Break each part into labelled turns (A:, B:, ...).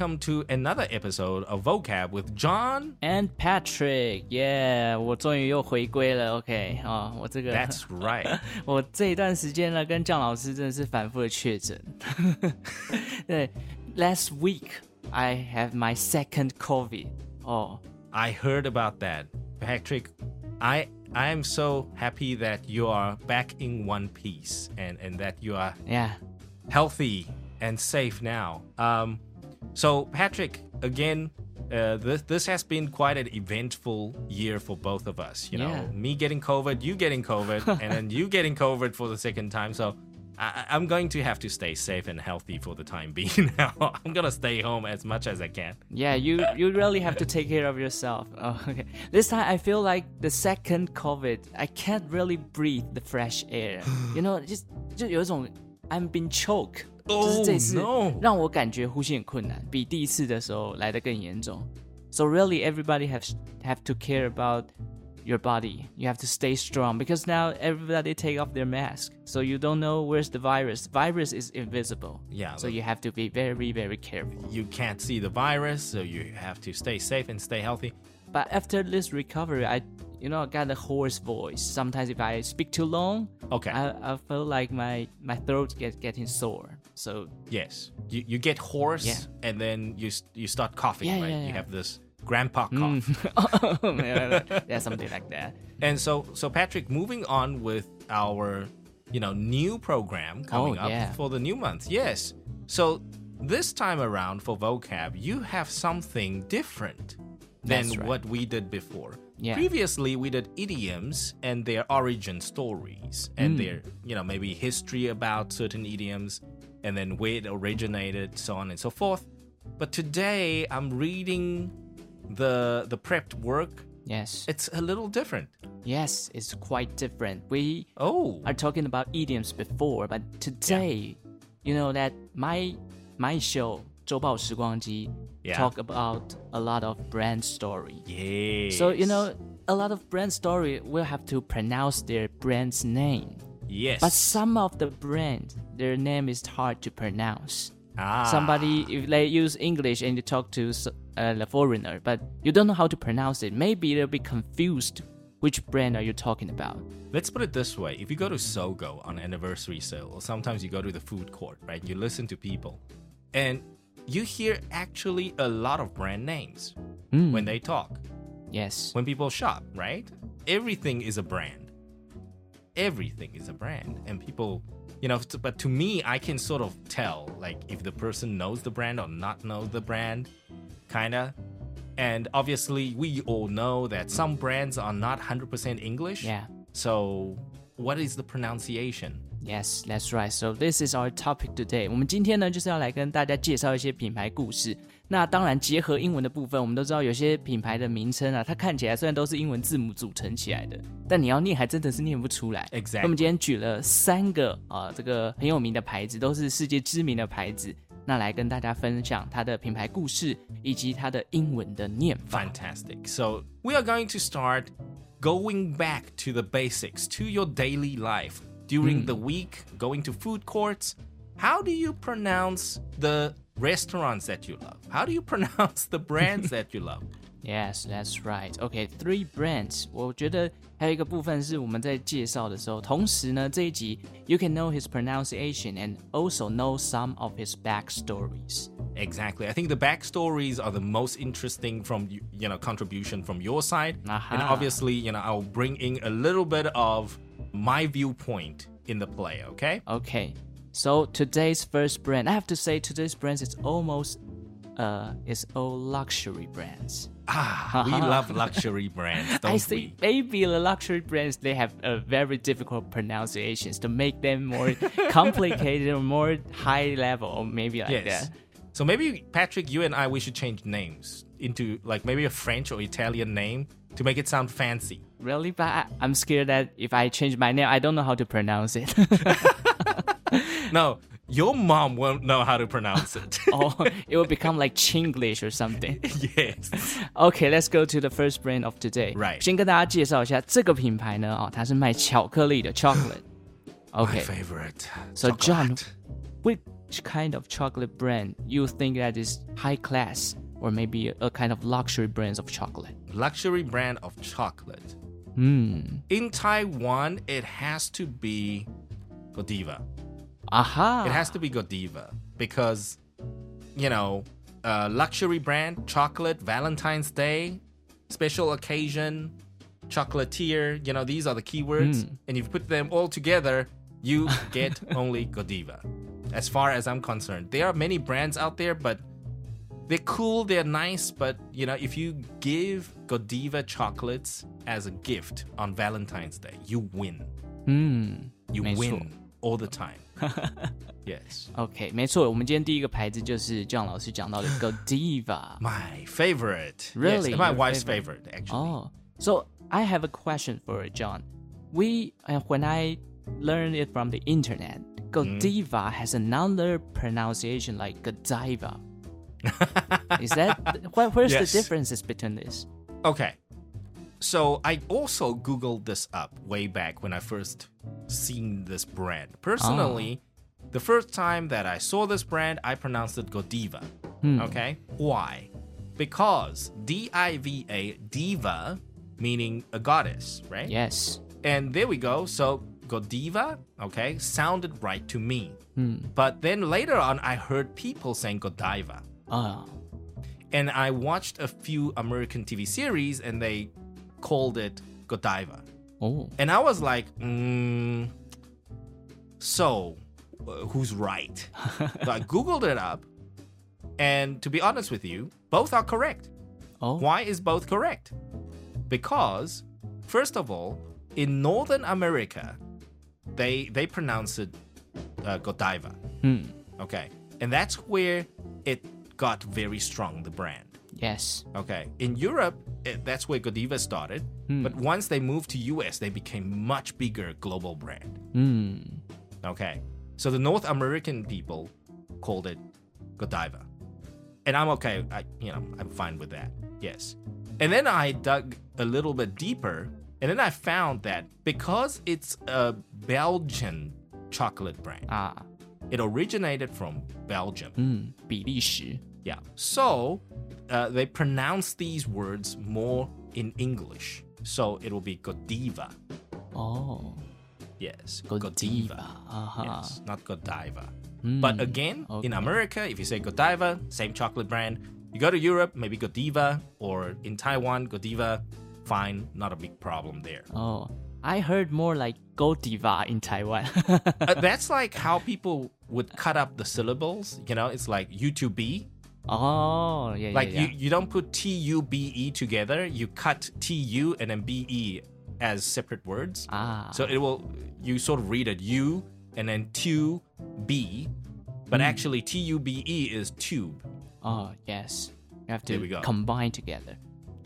A: welcome to another episode of Vocab with John.
B: And Patrick, yeah，我终于又回归了。OK 啊、我这个
A: That's right.
B: 我这一段时间呢，跟姜老师真的是反复的确诊。对，Last week I have my second COVID. 哦、
A: I heard about that. Patrick, I I am so happy that you are back in one piece and, and that you are
B: yeah.
A: healthy and safe now. Um, so Patrick, again, uh, this this has been quite an eventful year for both of us. You know,
B: Yeah.
A: me getting COVID, you getting COVID, and then you getting COVID for the second time. So. I, I'm going to have to stay safe and healthy for the time being now. I'm gonna stay home as much as I can.
B: Yeah, you you really have to take care of yourself. Oh, okay. This time I feel like the second COVID, I can't really breathe the fresh air. You know, just 就有一种 I'm being choke，、
A: Oh,
B: 就是这次
A: no.
B: 让我感觉呼吸很困难，比第一次的时候来得更严重。So really, everybody have have to care about your body. You have to stay strong because now everybody take off their mask, so you don't know where's the virus. Virus is invisible.
A: Yeah,
B: So
A: the-
B: you have to be very very careful.
A: You can't see the virus, so you have to stay safe and stay healthy.
B: But after this recovery, I, you know, I got a hoarse voice. Sometimes if I speak too long,
A: Okay.
B: I, I feel like my my throat gets getting sore. So
A: Yes, you, you get hoarse
B: Yeah.
A: and then you you start coughing,
B: Yeah,
A: right?
B: yeah,
A: You have this grandpa cough.
B: yeah, something like that.
A: And so so Patrick, moving on with our you know new program coming
B: Oh,
A: up for the new month. Yes. So this time around for vocab, you have something different than
B: right.
A: what we did before.
B: Yeah.
A: Previously, we did idioms and their origin stories and
B: Mm.
A: their, you know, maybe history about certain idioms and then where it originated, so on and so forth. But today, I'm reading the the prepped work.
B: Yes,
A: It's a little different.
B: yes, it's quite different. We
A: Oh,
B: are talking about idioms before, but today, you know that my my show 周报时光机
A: Yeah.
B: talk about a lot of brand story.
A: yes.
B: So you know, a lot of brand story will have to pronounce their brand's name.
A: yes.
B: But some of the brand, their name is hard to pronounce.
A: ah,
B: Somebody, if they use English and you talk to uh, the foreigner, but you don't know how to pronounce it, maybe they'll be confused. Which brand are you talking about?
A: Let's put it this way: if you go to Sogo on anniversary sale, or sometimes you go to the food court, right? You listen to people, and you hear actually a lot of brand names when they talk.
B: Yes.
A: when people shop, right? Everything is a brand Everything is a brand. And people, you know, t- but to me, I can sort of tell, like, if the person knows the brand or not know the brand, kind of. And obviously, we all know that some brands are not 100% English.
B: Yeah.
A: So, what is the pronunciation?
B: Yes, that's right. So this is our topic today. 我们今天呢，就是要来跟大家介绍一些品牌故事。 那当然，结合英文的部分，我们都知道有些品牌的名称啊，它看起来虽然都是英文字母组成起来的，但你要念还真的是念不出来。
A: Exactly
B: 那我们今天举了三个啊、这个很有名的牌子，都是世界知名的牌子。那来跟大家分享它的品牌故事以及它的英文的念法。
A: Fantastic. So, we are going to start going back to the basics, to your daily life during the week, going to food courts. How do you pronounce the restaurants that you love? How do you pronounce the brands that you love?
B: Yes, that's right. Okay, three brands. 我觉得还有一个部分是我们在介绍的时候，同时呢，这一集 you can know his pronunciation and also know some of his backstories.
A: Exactly. I think the backstories are the most interesting from you you know contribution from your side, and
B: Aha.
A: obviously you know I'll bring in a little bit of my viewpoint in the play. Okay.
B: Okay, so today's first brand, I have to say today's brands is almost uh, it's all luxury brands.
A: Ah, we love luxury brands, don't
B: I
A: we?
B: think maybe the luxury brands they have a very difficult pronunciations to make them more complicated or more high level, or maybe like
A: Yes.
B: that.
A: So maybe Patrick, you and I, we should change names into like maybe a French or Italian name to make it sound fancy.
B: Really, but I, I'm scared that if I change my name, I don't know how to pronounce it.
A: No, your mom won't know how to pronounce it.
B: or it will become like Chinglish or something.
A: yes.
B: Okay, let's go to the first brand of today.
A: Right.
B: 先跟大家介绍一下这个品牌呢，哦，它是卖巧克力的 chocolate。
A: My
B: Okay,
A: favorite.
B: so John,
A: chocolate.
B: which which kind of chocolate brand you think that is high class or maybe a kind of luxury brands of chocolate?
A: Luxury brand of chocolate.
B: Hmm.
A: In Taiwan, it has to be Godiva.
B: Aha.
A: It has to be Godiva because, you know, luxury brand, chocolate, Valentine's Day, special occasion, chocolatier, you know, these are the keywords. Mm. And if you put them all together, you get only Godiva. As far as I'm concerned, there are many brands out there, but they're cool, they're nice, but you know, if you give Godiva chocolates as a gift on Valentine's Day, you win.
B: Hmm.
A: You win。all the time. yes.
B: ，OK，没错，我们今天第一个牌子就是 John 老师讲到的 Godiva。
A: My favorite.
B: Really?
A: Yes, my
B: Your
A: wife's
B: favorite?
A: favorite, actually.
B: Oh, so I have a question for John. We uh, when I learned it from the internet, Godiva has another pronunciation like Godiva. Is that wh- where's
A: Yes.
B: the differences between this?
A: Okay. So I also Googled this up way back when I first seen this brand. Personally, ah. the first time that I saw this brand, I pronounced it Godiva. Hmm. Okay? Why? Because D I V A, diva, meaning a goddess, right?
B: Yes.
A: And there we go. So Godiva, okay, sounded right to me. Hmm. But then later on, I heard people saying Godiva.
B: Ah,
A: And I watched a few American TV series and they called it Godiva.
B: oh,
A: And I was like, mm, so uh, who's right? so I Googled it up. And to be honest with you, both are correct.
B: oh,
A: Why is both correct? Because, first of all, in Northern America, they they pronounce it uh, Godiva.
B: hmm,
A: Okay, and that's where it got very strong. The brand.
B: yes.
A: Okay, in Europe, it, that's where Godiva started. But once they moved to US, they became much bigger global brand.
B: Hmm,
A: Okay, so the North American people called it Godiva, and I'm okay. I, you know, I'm fine with that. Yes, and then I dug a little bit deeper, and then I found that because it's a Belgian chocolate brand,
B: 啊，
A: it originated from Belgium.
B: 嗯，比利时
A: Yeah. So uh, they pronounce these words more in English. So it will be Godiva.
B: Oh.
A: Yes.
B: Godiva. Godiva. Uh-huh.
A: Yes. Not Godiva.
B: Mm,
A: but again,
B: okay.
A: in America, if you say Godiva, same chocolate brand. You go to Europe, maybe Godiva, or in Taiwan, Godiva. Fine, not a big problem there.
B: Oh, I heard more like Godiva in Taiwan.
A: uh, that's like how people would cut up the syllables. You know, it's like U2B
B: 哦，yeah
A: Like
B: yeah
A: you, you don't put T U B E together, you cut T U and then B E as separate words.
B: 啊
A: So it will, you sort of read it U and then two B, but
B: Hmm.
A: actually T U B E is tube.
B: 哦，yes。You have
A: There we
B: to
A: go.
B: combine together.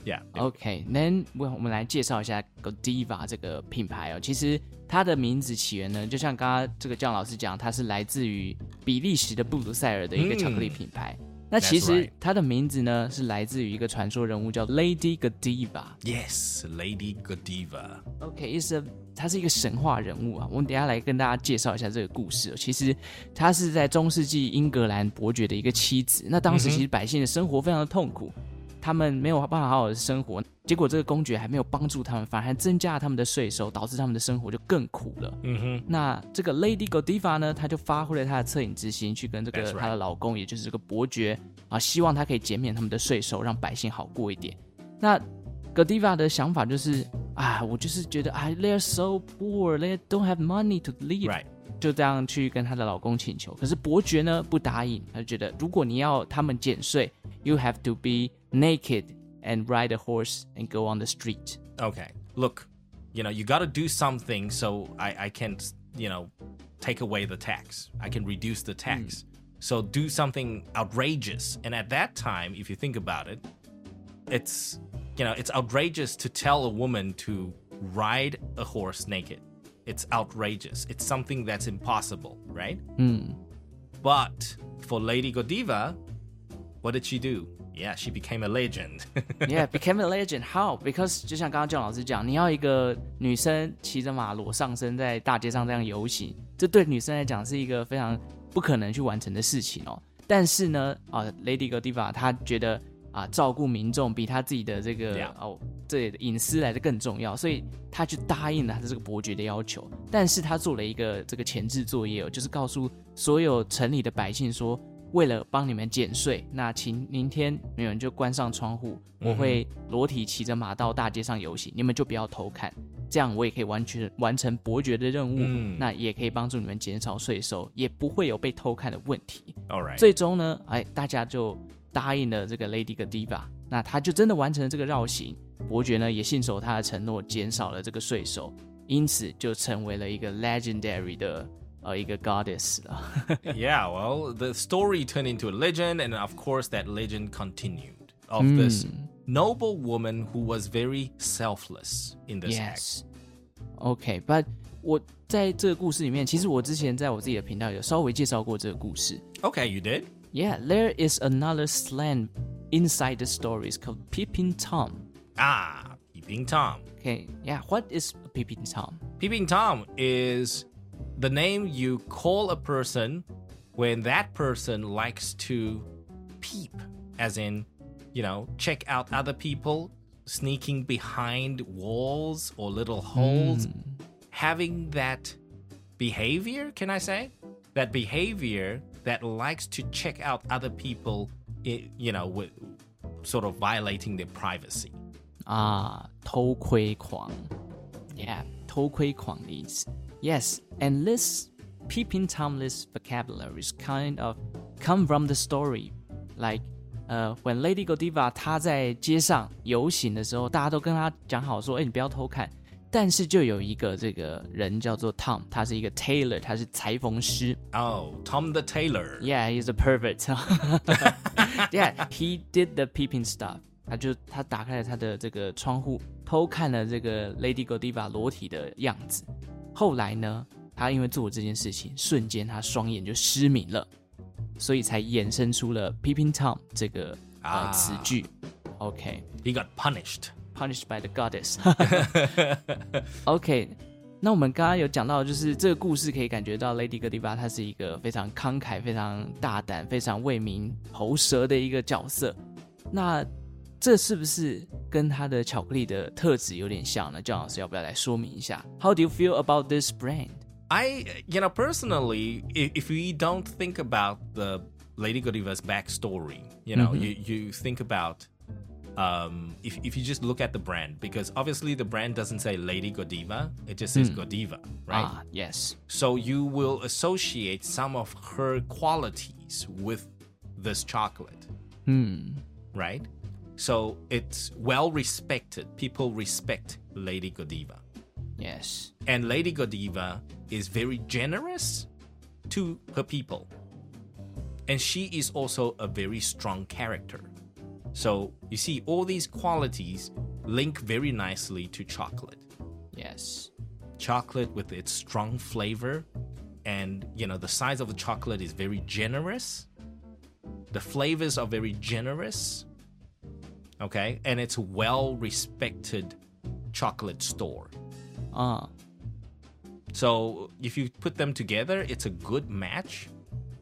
A: Yeah.
B: OK，then、我我们来介绍一下 Godiva 这个品牌哦。其实它的名字起源呢，就像刚刚这个姜老师讲，它是来自于比利时的布鲁塞尔的一个巧克力品牌。 那其实.它的名字呢，是来自于一个传说人物叫 Lady Godiva。
A: Yes, Lady Godiva.
B: OK，is、a 他是一个神话人物啊。我们等一下来跟大家介绍一下这个故事哦、其实他是在中世纪英格兰伯爵的一个妻子。那当时其实百姓的生活非常的痛苦，他们没有办法好好的生活。结果这个公爵还没有帮助他们，反而还增加了他们的税收，导致他们的生活就更苦了。
A: Mm-hmm.
B: 那这个 Lady Godiva 呢，她就发挥了她的恻隐之心，去跟这个她的老公，也就是这个伯爵啊，希望他可以减免他们的税收，让百姓好过一点。那 Godiva 的想法就是啊，我就是觉得啊，they're so poor, they don't have money to live，、
A: Right.
B: 就这样去跟她的老公请求。可是伯爵呢不答应，他就觉得如果你要他们减税，you have to be naked and ride a horse and go on the street。
A: Okay. Look, you know, you got to do something so I, I can't, you know, take away the tax. I can reduce the tax. Hmm. So do something outrageous. And at that time, if you think about it, it's, you know, it's outrageous to tell a woman to ride a horse naked. It's outrageous. It's something that's impossible, right?
B: 嗯
A: But for Lady Godiva, what did she do? Yeah, she became a legend.
B: Yeah, became a legend. How? Because 就像刚刚姜老师讲，你要一个女生骑着马裸上身在大街上这样游行，这对女生来讲是一个非常不可能去完成的事情哦。但是呢，啊，Lady Godiva 她觉得啊，照顾民众比她自己的这个.哦这隐私来的更重要，所以她就答应了她的这个伯爵的要求。但是她做了一个这个前置作业哦，就是告诉所有城里的百姓说，为了帮你们减税，那请明天你们就关上窗户，我会裸体骑着马到大街上游行，你们就不要偷看，这样我也可以完全完成伯爵的任务，
A: 嗯
B: 那也可以帮助你们减少税收，也不会有被偷看的问题。
A: All right.
B: 最终呢，哎，大家就答应了这个 Lady Godiva，那他就真的完成了这个绕行。伯爵呢也信守他的承诺，减少了这个税收，因此就成为了一个 legendary 的 呃一个 goddess 了。
A: yeah, well, the story turned into a legend, and of course, that legend continued of this noble woman who was very selfless in this act.
B: Yes. OK，but、我在这个故事里面，其实我之前在我自己的频道有稍微介绍过这个故事。
A: Okay, you did?
B: Yeah, there is another slang inside the story. It's called peeping tom.
A: Ah, Peeping Tom.
B: Okay, yeah, what is a peeping tom?
A: Peeping Tom is the name you call a person when that person likes to peep, as in, you know, check out other people, sneaking behind walls or little holes, having that behavior, can I say? That behavior that likes to check out other people, i- you know, with sort of violating their privacy.
B: 啊，偷窥狂，Yeah， 偷窥狂的意思。Yes, and this peeping tom this vocabulary is kind of come from the story, like 呃、w h e n Lady Godiva 她在街上游行的时候，大家都跟她讲好说，哎，你不要偷看。但是就有一个这个人叫做 Tom，他是一个 tailor，他是裁缝师。
A: Oh, Tom the Tailor.
B: Yeah, he's a pervert. yeah, he did the peeping stuff. 他就他打开了他的这个窗户，偷看了这个 Lady Godiva 裸体的样子。后来呢，他因为做了这件事情，瞬间他双眼就失明了，所以才衍生出了 peeping tom 这个呃
A: 啊
B: 词句。
A: OK，He got punished.
B: punished by the goddess。OK，那我们刚刚有讲到，就是这个故事可以感觉到 Lady Godiva 她是一个非常慷慨、非常大胆、非常为民喉舌的一个角色。那这是不是跟她的巧克力的特质有点像呢？姜老师要不要来说明一下？How do you feel about this brand？
A: I, you know, personally, if, if we don't think about the Lady Godiva's backstory, you know, you, you think about um, if, if you just look at the brand, because obviously the brand doesn't say Lady Godiva, it just says Godiva, right?
B: 啊，Yes，
A: So you will associate some of her qualities with this chocolate,
B: 嗯
A: right? So it's well respected. People respect Lady Godiva.，Yes，And Lady Godiva is very generous to her people. And she is also a very strong character. So you see, all these qualities link very nicely to chocolate. Yes，Chocolate with its strong flavor, and you know, the size of the chocolate is very generous. The flavors are very generous. Okay, and it's a well respected chocolate store.
B: 啊
A: So if you put them together, it's a good match.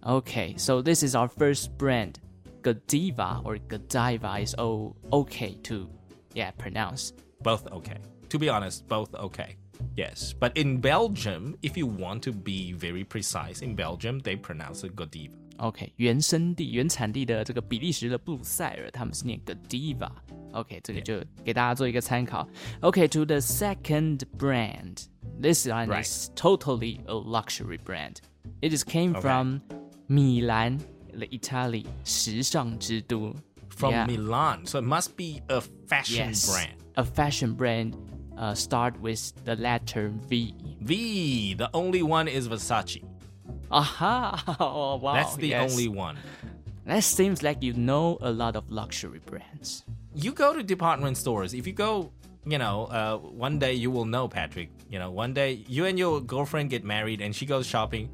B: Okay, so this is our first brand. Godiva or Godiva is o okay to yeah pronounce.
A: Both okay. To be honest, both okay. Yes. But in Belgium, if you want to be very precise, in Belgium, they pronounce it Godiva.
B: OK，原生地、原产地的这个比利时的布鲁塞尔，他们是念 Godiva。OK，这个就给大家做一个参考。OK，to、the second brand. This one
A: Right.
B: is totally a luxury brand. It is came
A: Okay.
B: from 米兰，the Italy 时尚之都。
A: From
B: Yeah.
A: Milan. So it must be a fashion
B: Yes,
A: brand.
B: a fashion brand. Uh, start with the letter V.
A: V. The only one is Versace.
B: Aha! Oh, wow.
A: That's the
B: yes.
A: only one.
B: That seems like you know a lot of luxury brands.
A: You go to department stores. If you go, you know, uh, one day you will know, Patrick. You know, one day you and your girlfriend get married and she goes shopping.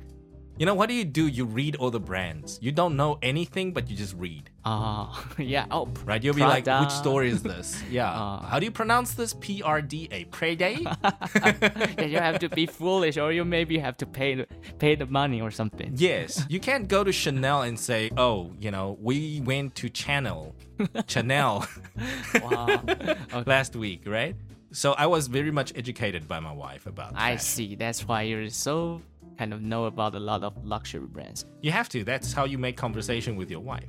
A: You know, what do you do? You read all the brands. You don't know anything, but you just read,
B: Ah, yeah. Oh,
A: right? You'll be like, which store is this? Yeah. How do you pronounce this? P R D A. Prada?
B: yeah, you have to be foolish, or you maybe have to pay the, pay the money or something.
A: yes. You can't go to Chanel and say, oh, you know, we went to Chanel, Chanel
B: Wow.
A: last week, right? So I was very much educated by my wife about
B: I
A: that.
B: see. That's why you're so kind of know about a lot of luxury brands.
A: You have to. That's how you make conversation with your wife.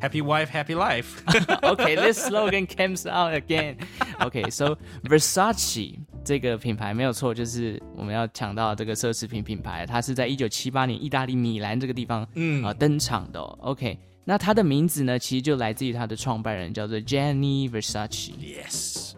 A: Happy wife, happy life.
B: okay, this slogan comes out again. Okay, so Versace 这个品牌没有错，就是我们要讲到这个奢侈品品牌，它是在一九七八年意大利米兰这个地方
A: 嗯
B: 呃登场的、哦。OK，那它的名字呢，其实就来自于它的创办人叫做 Gianni Versace。
A: yes.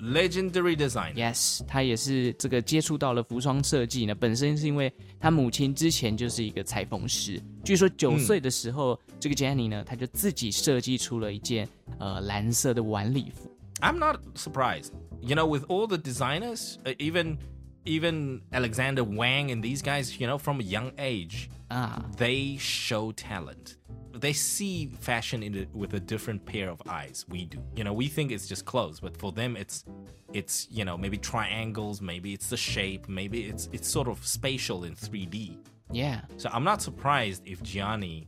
A: Legendary Design。
B: Yes，他也是这个接触到了服装设计呢，本身是因为他母亲之前就是一个裁缝师，据说九岁的时候，嗯、这个 Gianni 呢，他就自己设计出了一件呃蓝色的晚礼服。
A: I'm not surprised. You know, with all the designers, uh, even even Alexander Wang and these guys, you know, from a young age,
B: ah.
A: they show talent They see fashion in a, with a different pair of eyes. We do. You know, we think it's just clothes, but for them, it's it's you know maybe triangles, maybe it's the shape, maybe it's it's sort of spatial in 3D.
B: ，Yeah，
A: So I'm not surprised if Gianni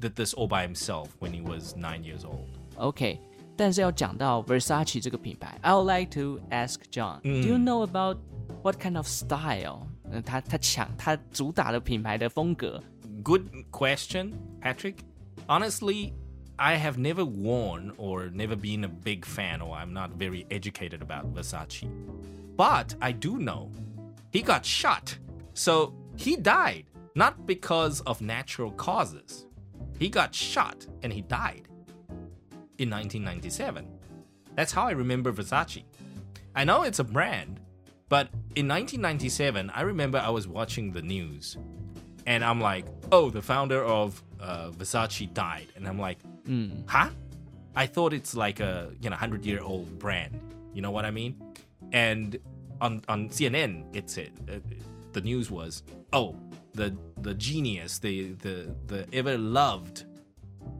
A: did this all by himself when he was nine years old.
B: OK。但是要讲到 Versace 这个品牌，I would like to ask John，Do、you know about what kind of style？嗯，他他抢他主打的品牌的风格
A: Good question, Patrick. Honestly, I have never worn or never been a big fan, or I'm not very educated about Versace. But I do know he got shot. So he died, not because of natural causes. He got shot and he died in 1997. That's how I remember Versace. I know it's a brand, but in 1997, I remember I was watching the news and I'm like, oh, the founder of uh, Versace died, and I'm like, huh? I thought it's like a you know hundred year old brand. You know what I mean? And on on CNN, it's it uh, the news was, oh, the the genius, the the the ever loved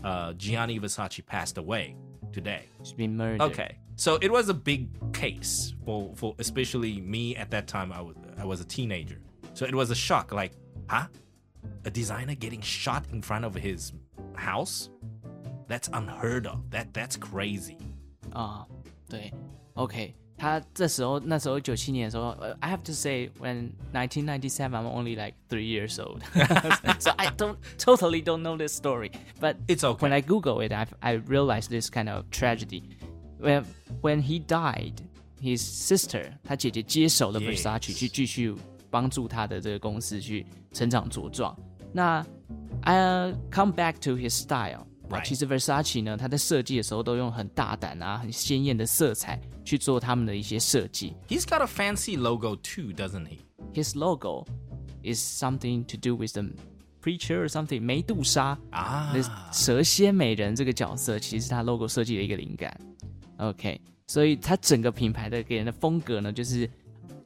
A: uh, Gianni Versace passed away today.
B: She's been
A: murdered。Okay. So it was a big case for, for especially me at that time. I was I was a teenager, so it was a shock. Like, huh? A designer getting shot in front of his house? That's unheard of. That that's crazy.
B: 啊，对，OK，他这时候那时候九七年的时候、呃 i have to say when 1997 I'm only like three years old, so I don't totally don't know this story. But
A: It's okay.
B: when I Google it, I I realized this kind of tragedy. When when he died, his sister 他姐姐接手了
A: Yes.
B: Versace 去继续 帮助他的这个公司去成长茁壮。那 I come back to his style. 啊
A: Right.
B: 其实 Versace 呢，它在设计的时候都用很大胆啊、很鲜艳的色彩去做他们的一些设计。
A: He's got a fancy logo too, doesn't he?
B: His logo is something to do with the preacher or something。梅杜莎
A: Ah.
B: 那蛇蝎美人这个角色，其实是他 logo 设计的一个灵感。OK，所以它整个品牌的给人的风格呢，就是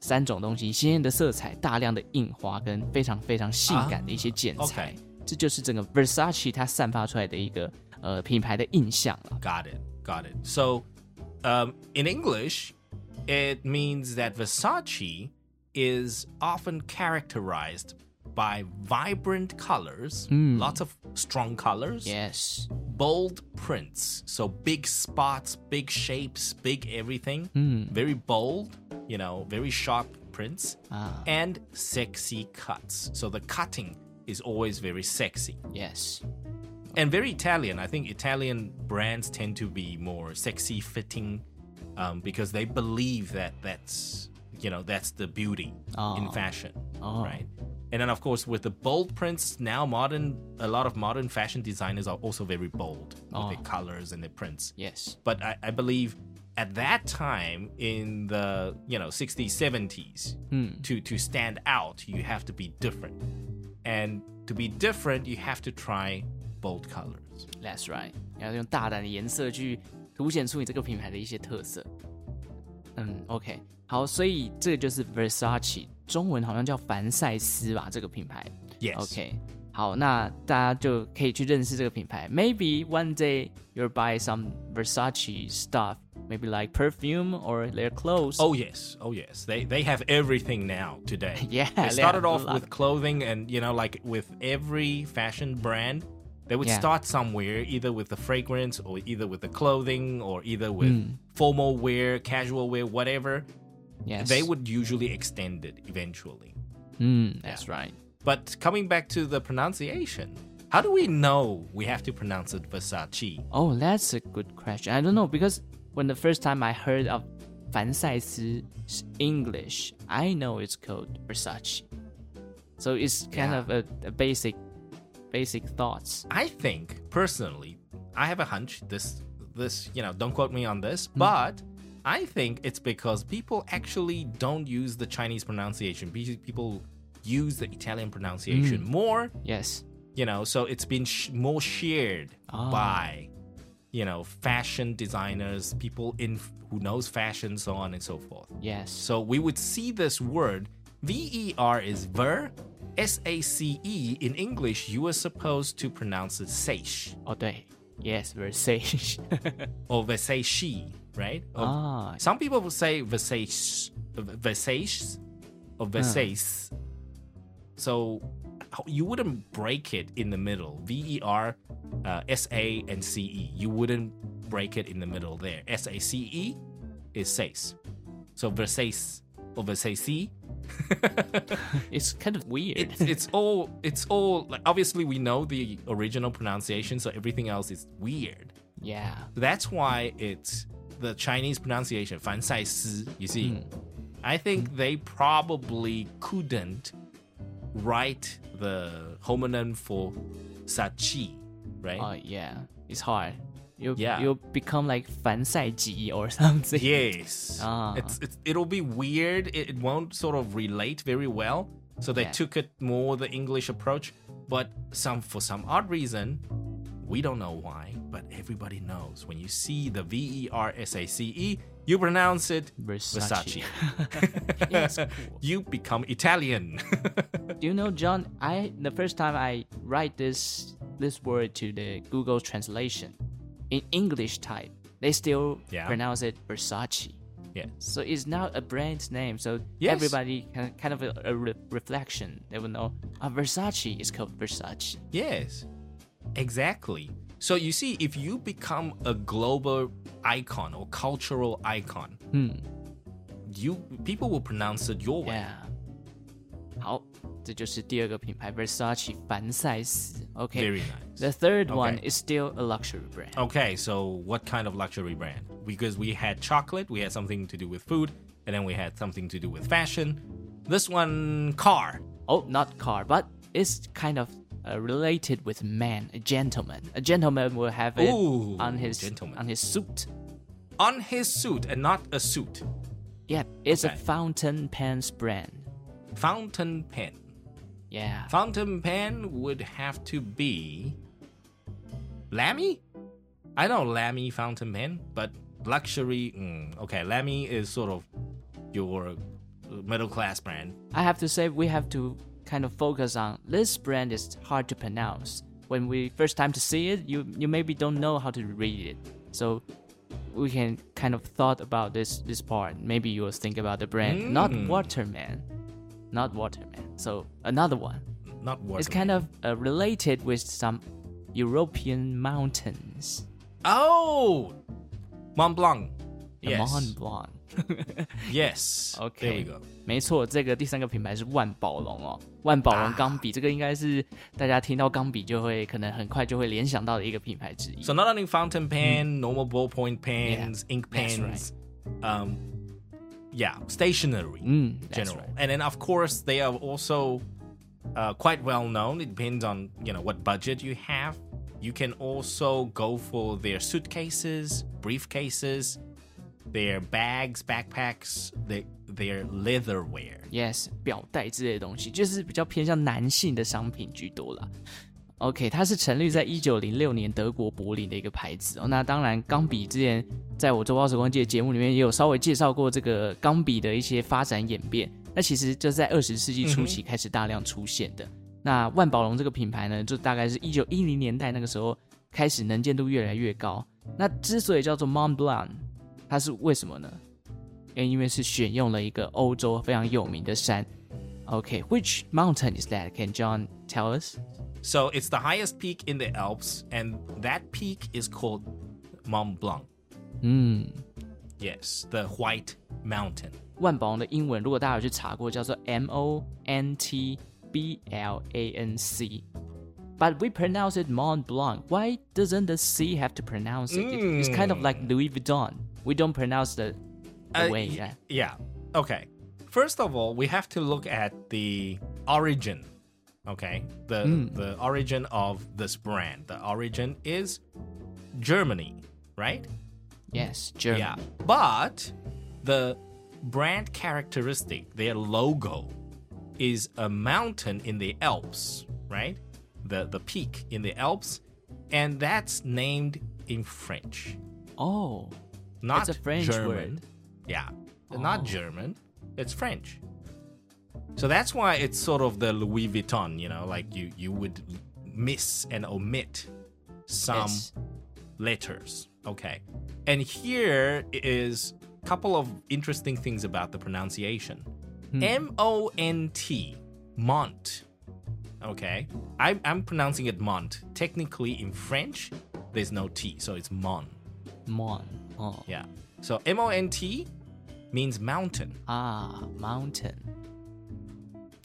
B: 三种东西：鲜艳的色彩、大量的印花跟非常非常性感的一些剪裁。
A: OK
B: 这就是整个 Versace 它散发出来的一个呃品牌的印象了。
A: Got it. Got it. So, um, in English, it means that Versace is often characterized by vibrant colors, lots of strong colors,
B: Yes，
A: bold prints. So, big spots, big shapes, big everything. Very bold, you know, very sharp prints.
B: Ah.
A: And sexy cuts. So, the cutting is always very sexy Yes，and very Italian. I think Italian brands tend to be more sexy fitting um, because they believe that that's you know that's the beauty in
B: Oh.
A: fashion,
B: Oh.
A: right? And then of course with the bold prints now, modern a lot of modern fashion designers are also very bold with
B: Oh.
A: their colors and their prints.
B: Yes，
A: But I, I believe at that time in the you know 60s 70s to to stand out you have to be different and to be different you have to try bold colors
B: That's right，你要用大胆的颜色去凸显出你这个品牌的一些特色。嗯，OK， 好，所以这个就是 Versace，中文好像叫凡赛斯吧，这个品牌。
A: Yes.
B: OK，好，那大家就可以去认识这个品牌。Maybe one day you'll buy some Versace stuff, maybe like perfume or their clothes.
A: Oh yes, oh yes. They they have everything now today.
B: Yeah,
A: They
B: they
A: started
B: have a
A: off
B: lot.
A: with clothing and you know like with every fashion brand they would
B: Yeah.
A: start somewhere either with the fragrance or either with the clothing or either with
B: Hmm.
A: formal wear, casual wear, whatever.
B: Yes.
A: They would usually extend it eventually.
B: Mm, that's yeah. right.
A: But coming back to the pronunciation, how do we know we have to pronounce it Versace?
B: Oh, that's a good question. I don't know because when the first time I heard of Fan English, I know it's called Versace. So it's kind
A: yeah.
B: of a, a basic basic thoughts.
A: I think personally, I have a hunch this this, you know, don't quote me on this,
B: mm.
A: but I think it's because people actually don't use the Chinese pronunciation. People use the Italian pronunciation
B: Hmm.
A: more,
B: Yes.
A: you know. So it's been sh- more shared
B: Ah.
A: by, you know, fashion designers, people in who knows fashion, so on and so forth.
B: Yes.
A: So we would see this word V E R is ver, S A C E. In English, you are supposed to pronounce it seish
B: 哦，对，Yes, Versace.
A: or Versace, right? Or-
B: ah,
A: Some people will say Versace, Versace, or Versace. So you wouldn't break it in the middle. V E R, uh, S A and C E. You wouldn't break it in the middle there. S A C E is sace. So Versace or Versace.
B: it's kind of weird.
A: it's it's all it's all like obviously we know the original pronunciation, so everything else is weird.
B: yeah.
A: That's why it's the Chinese pronunciation, 凡赛斯. You see, I think they probably couldn't write the homonym for sachi, right?
B: Oh yeah, it's hard. You
A: Yeah.
B: you become like 凡赛季 or something.
A: yes.
B: Ah.
A: It's, it's it'll be weird. It, it won't sort of relate very well. So they
B: Yeah.
A: took it more the English approach, but some for some odd reason, we don't know why, but everybody knows when you see the V E R S A C E, you pronounce it
B: Versace.
A: Versace.
B: Cool.
A: you become Italian.
B: Do you know, John? I the first time I write this this word to the Google translation in English type, they still
A: Yeah.
B: pronounce it Versace.
A: yeah.
B: So it's not a brand name. So
A: Yes.
B: everybody can kind of a, a re- reflection. They will know. Ah, Versace is called Versace.
A: Yes, exactly. So you see, if you become a global icon or cultural icon, you people will pronounce it your way.
B: Yeah. 好，这就是第二个品牌 Versace 凡赛斯。Okay.
A: Very nice.
B: The third one
A: Okay.
B: is still a luxury brand.
A: Okay, so what kind of luxury brand? Because we had chocolate, we had something to do with food, and then we had something to do with fashion. This one, car.
B: Oh, not car, but it's kind of uh, related with man, a gentleman. A gentleman will have it
A: Ooh,
B: on his
A: gentleman.
B: on his suit.
A: On his suit, and not a suit.
B: Yeah, it's a fountain pens brand.
A: Fountain pen.
B: Yeah.
A: Fountain pen would have to be Lamy. I know Lamy fountain pen, but luxury. mm, okay, Lamy is sort of your middle class brand.
B: I have to say we have to kind of focus on this brand is hard to pronounce. When we first time to see it, you you maybe don't know how to read it. So we can kind of thought about this this part. Maybe you will think about the brand, not
A: Mm.
B: Waterman, not Waterman. So another one.
A: Not what
B: It's kind of uh, related with some European mountains.
A: oh Mont Blanc. Yes.
B: Mont Blanc.
A: Yes. There
B: OK，
A: we go.
B: 没错，这个第三个品牌是万宝龙哦。万宝龙钢笔，这个应该是大家听到钢笔就会可能很快就会联想到的一个品牌之一。
A: So not only fountain pen, normal ballpoint pens, ink
B: that's
A: pens, um, yeah, stationery.
B: 嗯，that's
A: general.
B: right.
A: And then of course they are also uh, quite well known. It depends on you know what budget you have. You can also go for their suitcases, briefcases, Their bags, backpacks, their their leatherware.
B: Yes，表带之类的东西，就是比较偏向男性的商品居多啦。OK，它是成立在一九零六年德国柏林的一个牌子哦。那当然，钢笔之前在我周报时光机的节目里面也有稍微介绍过这个钢笔的一些发展演变。那其实就是在二十世纪初期开始大量出现的。那万宝龙这个品牌呢，就大概是一九一零年代那个时候开始能见度越来越高。那之所以叫做 Mont Blanc，它是为什么呢？因为是选用了一个欧洲非常有名的山。Okay, mountain is that? Can John tell us?
A: So it's the highest peak in the Alps, and that peak is called Mont Blanc.
B: Mm.
A: Yes, the White Mountain.
B: 万宝龙的英文，如果大家有去查过，叫做 M O N T B L A N C. But we pronounce it Mont Blanc. Why doesn't the C have to pronounce it? Mm. It's kind of like Louis Vuitton. We don't pronounce the, the uh, way. Yeah.
A: Yeah. Okay. First of all, we have to look at the origin. Okay, the mm. the origin of this brand. The origin is Germany, right?
B: Yes, Germany. Yeah,
A: but the brand characteristic, their logo, is a mountain in the Alps, right? The the peak in the Alps, and that's named in French.
B: Oh,
A: not
B: it's a French
A: German.
B: word.
A: Yeah, oh. not German it's French. So that's why it's sort of the Louis Vuitton, you know, like you you would miss and omit some yes. letters. Okay. And here is a couple of interesting things about the pronunciation. Hmm. M O N T, Mont. Okay. I, I'm pronouncing it Mont. Technically, in French, there's no T, so it's Mon.
B: Mon. Oh.
A: Yeah. So M O N T means mountain.
B: Ah, mountain.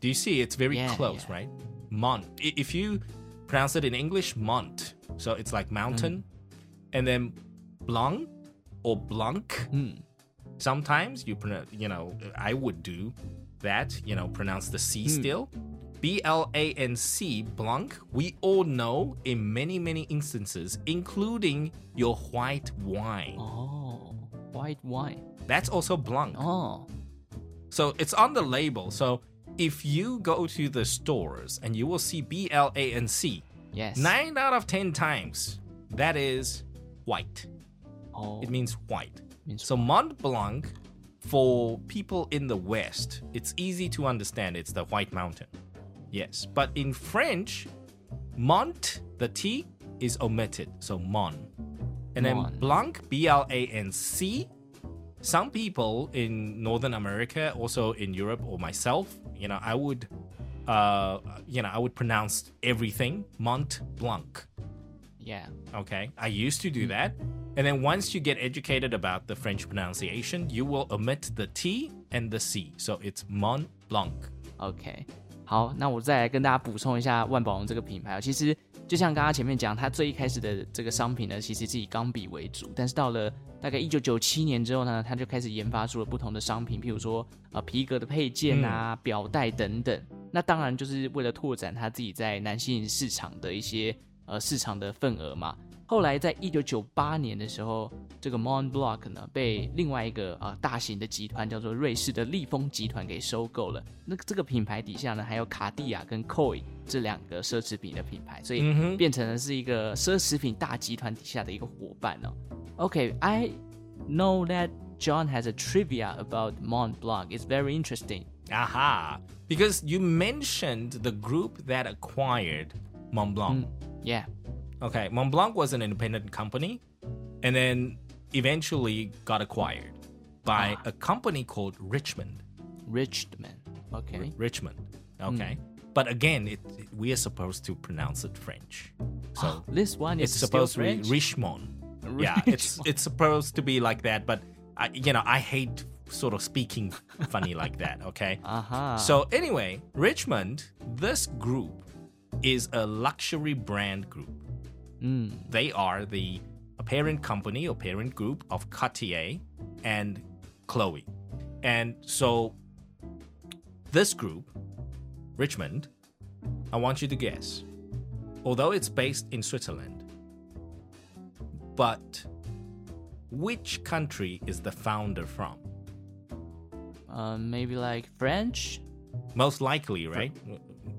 A: Do you see? It's very
B: yeah,
A: close,
B: yeah.
A: right? Mont. If you pronounce it in English, Mont. So it's like mountain. Mm. And then Blanc or Blanc.
B: Mm.
A: Sometimes you pronounce, you know, I would do that, you know, pronounce the C mm. still. B L A N C, Blanc, we all know in many, many instances, including your white wine.
B: Oh, white wine.
A: That's also Blanc.
B: Oh.
A: So it's on the label. So if you go to the stores and you will see B L A N C,
B: yes.
A: nine out of ten times that is white.
B: Oh.
A: It means white.
B: Means
A: so Mont Blanc, for people in the West, it's easy to understand it's the White Mountain. Yes. But in French, Mont, the T is omitted. So Mon. And
B: Mon.
A: then Blanc, B L A N C, some people in Northern America, also in Europe or myself, you know, I would, uh, you know, I would pronounce everything Mont Blanc.
B: Yeah.
A: Okay. I used to do that. And then once you get educated about the French pronunciation, you will omit the T and the C. So it's Mont Blanc.
B: OK，好，那我再来跟大家补充一下万宝龙这个品牌。其实就像刚刚前面讲，它最一开始的这个商品呢，其实是以钢笔为主，但是到了大概一九九七年之后呢，它就开始研发出了不同的商品，譬如说呃皮革的配件啊、表带等等。那当然就是为了拓展它自己在男性市场的一些呃市场的份额嘛。后来，在一九九八年的时候，这个 Mont Blanc 呢被另外一个啊大型的集团叫做瑞士的利丰集团给收购了。那这个品牌底下呢，还有卡地亚跟 Koi 这两个奢侈品的品牌，所以变成了是一个奢侈品大集团底下的一个伙伴哦。Okay，I know that John has a trivia about Mont Blanc. It's very interesting.
A: Aha! Because you mentioned the group that acquired Mont Blanc.
B: Mm, yeah.
A: Okay, Montblanc was an independent company and then eventually got acquired by ah. a company called Richemont.
B: Richemont. Okay. R-
A: Richemont. Okay. Mm. But again, it, it, we are supposed to pronounce it French.
B: So this one is
A: supposed
B: to be
A: Richemont. Yeah, it's it's supposed to be like that, but I, you know, I hate sort of speaking funny like that, okay?
B: Uh-huh.
A: So anyway, Richemont, this group is a luxury brand group.
B: Mm.
A: They are the parent company or parent group of Cartier and Chloe. And so this group, Richemont, I want you to guess. Although it's based in Switzerland, but which country is the founder from?
B: Uh, maybe like French?
A: Most likely, right?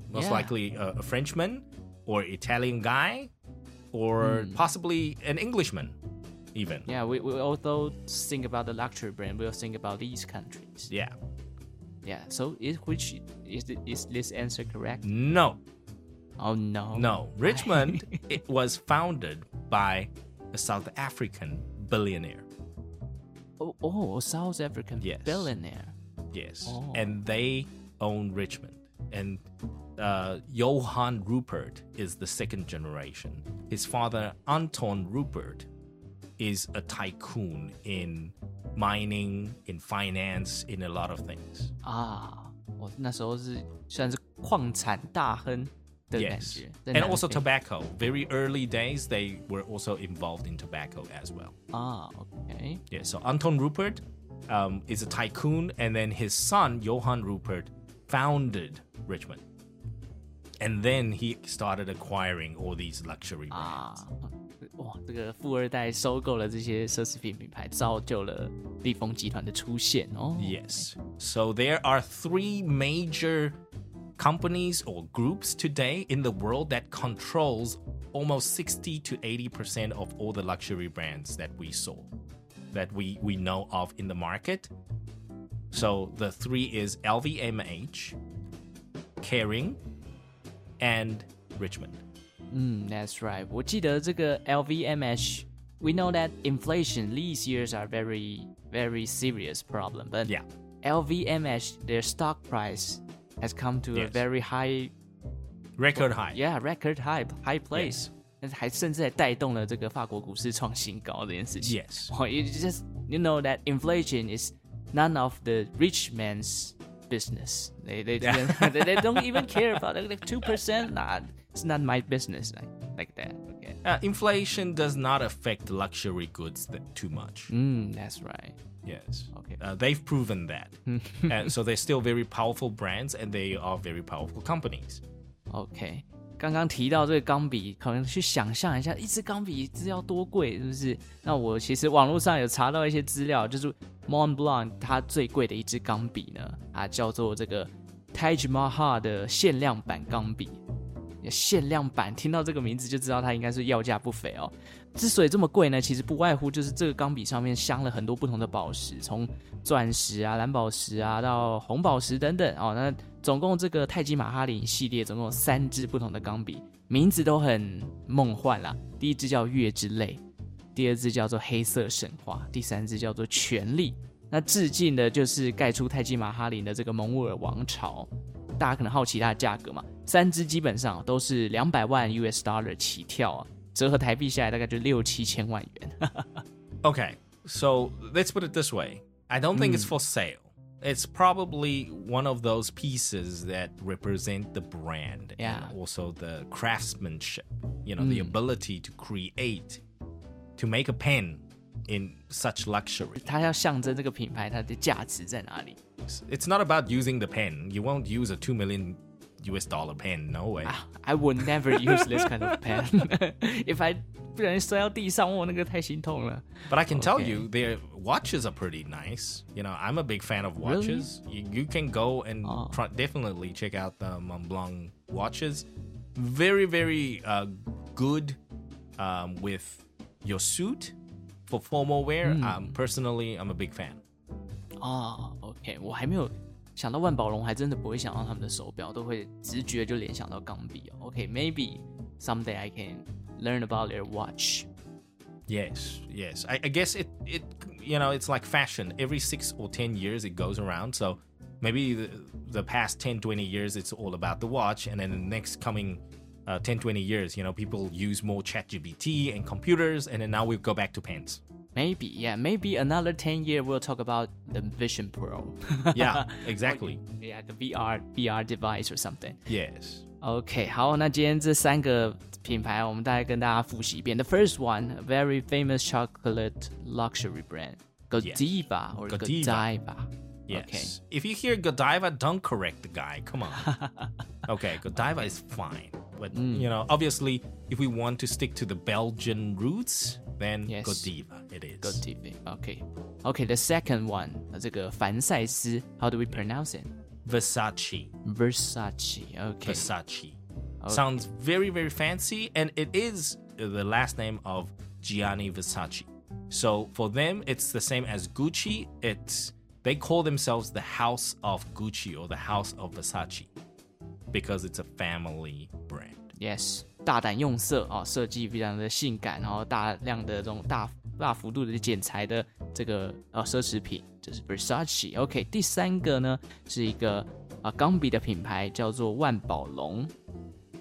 A: Most
B: yeah.
A: likely a Frenchman or Italian guy or mm. possibly an Englishman, even.
B: Yeah, we, we also think about the luxury brand. We'll think about these countries.
A: Yeah.
B: Yeah. So is which is is this answer correct?
A: No.
B: Oh no.
A: No, Richemont it was founded by a South African billionaire.
B: Oh, oh South African
A: Yes.
B: billionaire.
A: Yes,
B: Oh.
A: and they own Richemont. And uh, Johann Rupert is the second generation. His father, Anton Rupert, is a tycoon in mining, in finance, in a lot of things.
B: Ah, 我那时候是算是矿产大亨。
A: Yes, and also tobacco. Very early days, they were also involved in tobacco as well.
B: Ah, okay.
A: Yeah, so Anton Rupert um, is a tycoon, and then his son Johann Rupert founded Richemont and then he started acquiring all these luxury brands.
B: 哇，这个富二代收购了这些奢侈品品牌，造就了历峰集团的出现哦。
A: Yes, so there are three major companies or groups today in the world that controls almost 60 to 80% of all the luxury brands that we saw that we we know of in the market. So the three is LVMH, Kering, and Richemont.
B: Mm, that's right. 嗯，That's LVMH. We know that inflation these years are very, very serious problem. But
A: yeah.
B: LVMH, their stock price has come to
A: yes.
B: a very high
A: record high.
B: Yeah, record high, high place. Yes. 还甚至还带动了这个法国股市创新高这件事情。
A: Yes.
B: Well, you just you know that inflation is none of the rich man's business. They they they, they don't even care about it. Like two percent, nah, it's not my business. Like like that. Okay.
A: Uh, inflation does not affect luxury goods that too much.
B: Mm, that's right.
A: Yes.
B: Okay.
A: Uh, they've proven that. and so they're still very powerful brands and they are very powerful companies.
B: OK，刚刚提到这个钢笔，可能去想象一下，一支钢笔是要多贵，是不是？那我其实网络上有查到一些资料，就是 Mont Blanc 它最贵的一支钢笔呢，啊，叫做这个 Taj Mahal 的限量版钢笔。限量版，听到这个名字就知道它应该是要价不菲哦。之所以这么贵呢，其实不外乎就是这个钢笔上面镶了很多不同的宝石，从钻石啊、蓝宝石啊到红宝石等等哦。那总共这个泰姬玛哈林系列总共有三支不同的钢笔，名字都很梦幻啦。第一支叫月之泪，第二支叫做黑色神话，第三支叫做权力。那致敬的就是盖出泰姬玛哈林的这个蒙兀尔王朝。大家可能好奇它的价格嘛？三支基本上都是两百万 US dollar 起跳啊，折合台币下来大概就六七千万元。
A: Okay. So let's put it this way I don't think it's for sale. it's probably one of those pieces that represent the brand
B: yeah.
A: and also the craftsmanship, you know, mm. the ability to create, to make a pen in such luxury. It's not about using the pen. You won't use a 2 million US dollar pen, no way.
B: Ah, I would never use this kind of pen. if I 不小心摔到地上，我那个太心痛了。
A: But I can tell
B: Okay.
A: you, their watches are pretty nice. You know, I'm a big fan of watches. You, you can go and
B: Oh.
A: try, definitely check out the Mont Blanc watches. Very, very uh, good um, with your suit for formal wear. Um, personally, I'm a big fan.
B: 啊，OK，我还没有想到万宝龙，还真的不会想到他们的手表，都会直觉就联想到钢笔哦。OK，maybe、someday I can learn about their watch。
A: Yes, yes. I, I guess it, it, you know, it's like fashion. Every six or 10 years, it goes around. So maybe the, the past 10, 20 years, it's all about the watch. And then the next coming uh, 10, 20 years, you know, people use more ChatGPT and computers. And then now we go back to pens.
B: Maybe, yeah, maybe another 10 year we'll talk about the Vision Pro.
A: Yeah, exactly.
B: yeah, the VR VR device or something.
A: Yes.
B: OK，好，那今天这三个 品牌，我们大概跟大家复习一遍。The first one, a very famous chocolate luxury brand, Godiva or
A: Godiva.
B: Godiva.
A: Yes. If you hear Godiva, don't correct the guy. Come on. okay, Godiva is fine. But, you know, obviously, if we want to stick to the Belgian roots, then
B: Yes.
A: Godiva it is.
B: Godiva. OK, OK. The second one，呃这个凡赛斯，How do we pronounce it?
A: Versace.
B: Versace. OK.
A: Versace. Sounds very, very fancy, and it is the last name of Gianni Versace. So for them, it's the same as Gucci. It's they call themselves the House of Gucci or the House of Versace because it's a family brand.
B: Yes，大胆用色哦，设计非常的性感，然后大量的这种大大幅度的剪裁的这个呃奢侈品，这是 Versace。OK，第三个呢是一个啊钢笔的品牌，叫做万宝龙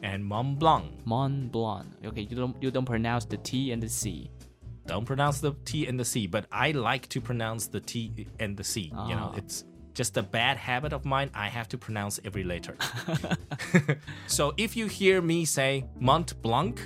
A: And Mont Blanc.
B: Mont Blanc。OK，you don't you don't pronounce the T and the
A: C。Don't pronounce the T and the C, but I like to pronounce the T and the C. You know,
B: Ah.
A: it's just a bad habit of mine. I have to pronounce every letter. so if you hear me say Mont Blanc,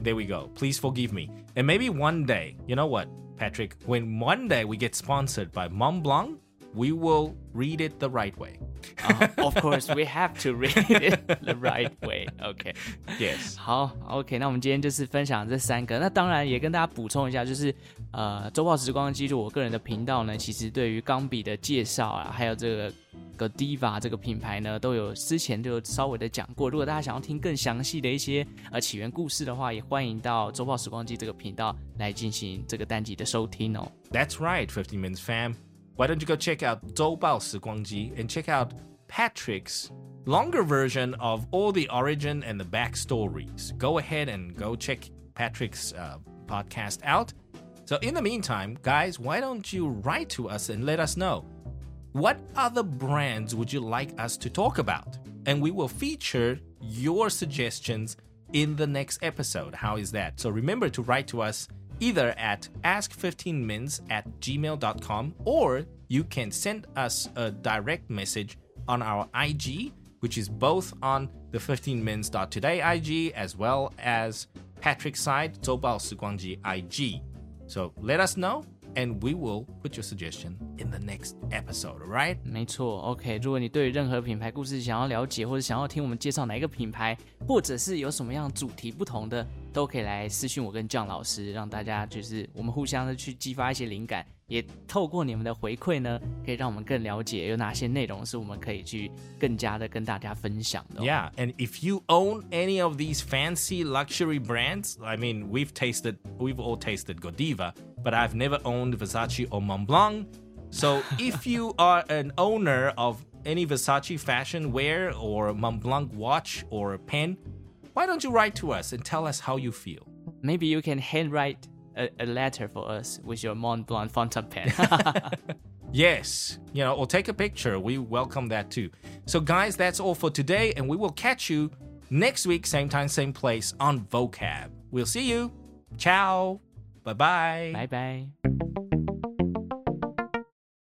A: there we go. Please forgive me. And maybe one day, you know what, Patrick? When one day we get sponsored by Mont Blanc, we will read it the right way.
B: Uh, of course, we have to read it the right way.
A: OK，Yes.
B: 好，OK，那我们今天就是分享这三个。那当然也跟大家补充一下，就是呃，周报时光机就我个人的频道呢，其实对于钢笔的介绍啊，还有这个 Godiva 这个品牌呢，都有之前就稍微的讲过。如果大家想要听更详细的一些呃起源故事的话，也欢迎到周报时光机这个频道来进行这个单集的收听哦。
A: That's right, 50 Minutes fam. Why don't you go check out 周报时光机 and check out Patrick's longer version of all the origin and the backstories. Go ahead and go check Patrick's uh, podcast out. So, in the meantime, guys, why don't you write to us and let us know what other brands would you like us to talk about? And we will feature your suggestions in the next episode. How is that? So remember to write to us either at ask15mins at gmail.com or you can send us a direct message on our IG, which is both on the 15mins.today IG as well as Patrick's side, Zobao Siguangji IG. So let us know and we will put your suggestion in the next episode, all right?
B: 没错，OK。如果你对于任何品牌故事想要了解，或者想要听我们介绍哪一个品牌，或者是有什么样主题不同的，都可以来私讯我跟酱老师，让大家就是我们互相的去激发一些灵感，也透过你们的回馈呢，可以让我们更了解有哪些内容是我们可以去更加的跟大家分享的哦、
A: Yeah, and if you own any of these fancy luxury brands, I mean, we've tasted, we've all tasted Godiva, but I've never owned Versace or Mont Blanc. So if you are an owner of any Versace fashion wear or Mont Blanc watch or pen, why don't you write to us and tell us how you feel?
B: Maybe you can handwrite a, a letter for us with your Mont Blanc fountain pen.
A: Yes, you know, or take a picture. We welcome that too. So, guys, that's all for today, and we will catch you next week, same time, same place on Vocab. We'll see you. Ciao. 拜拜。
B: 拜拜。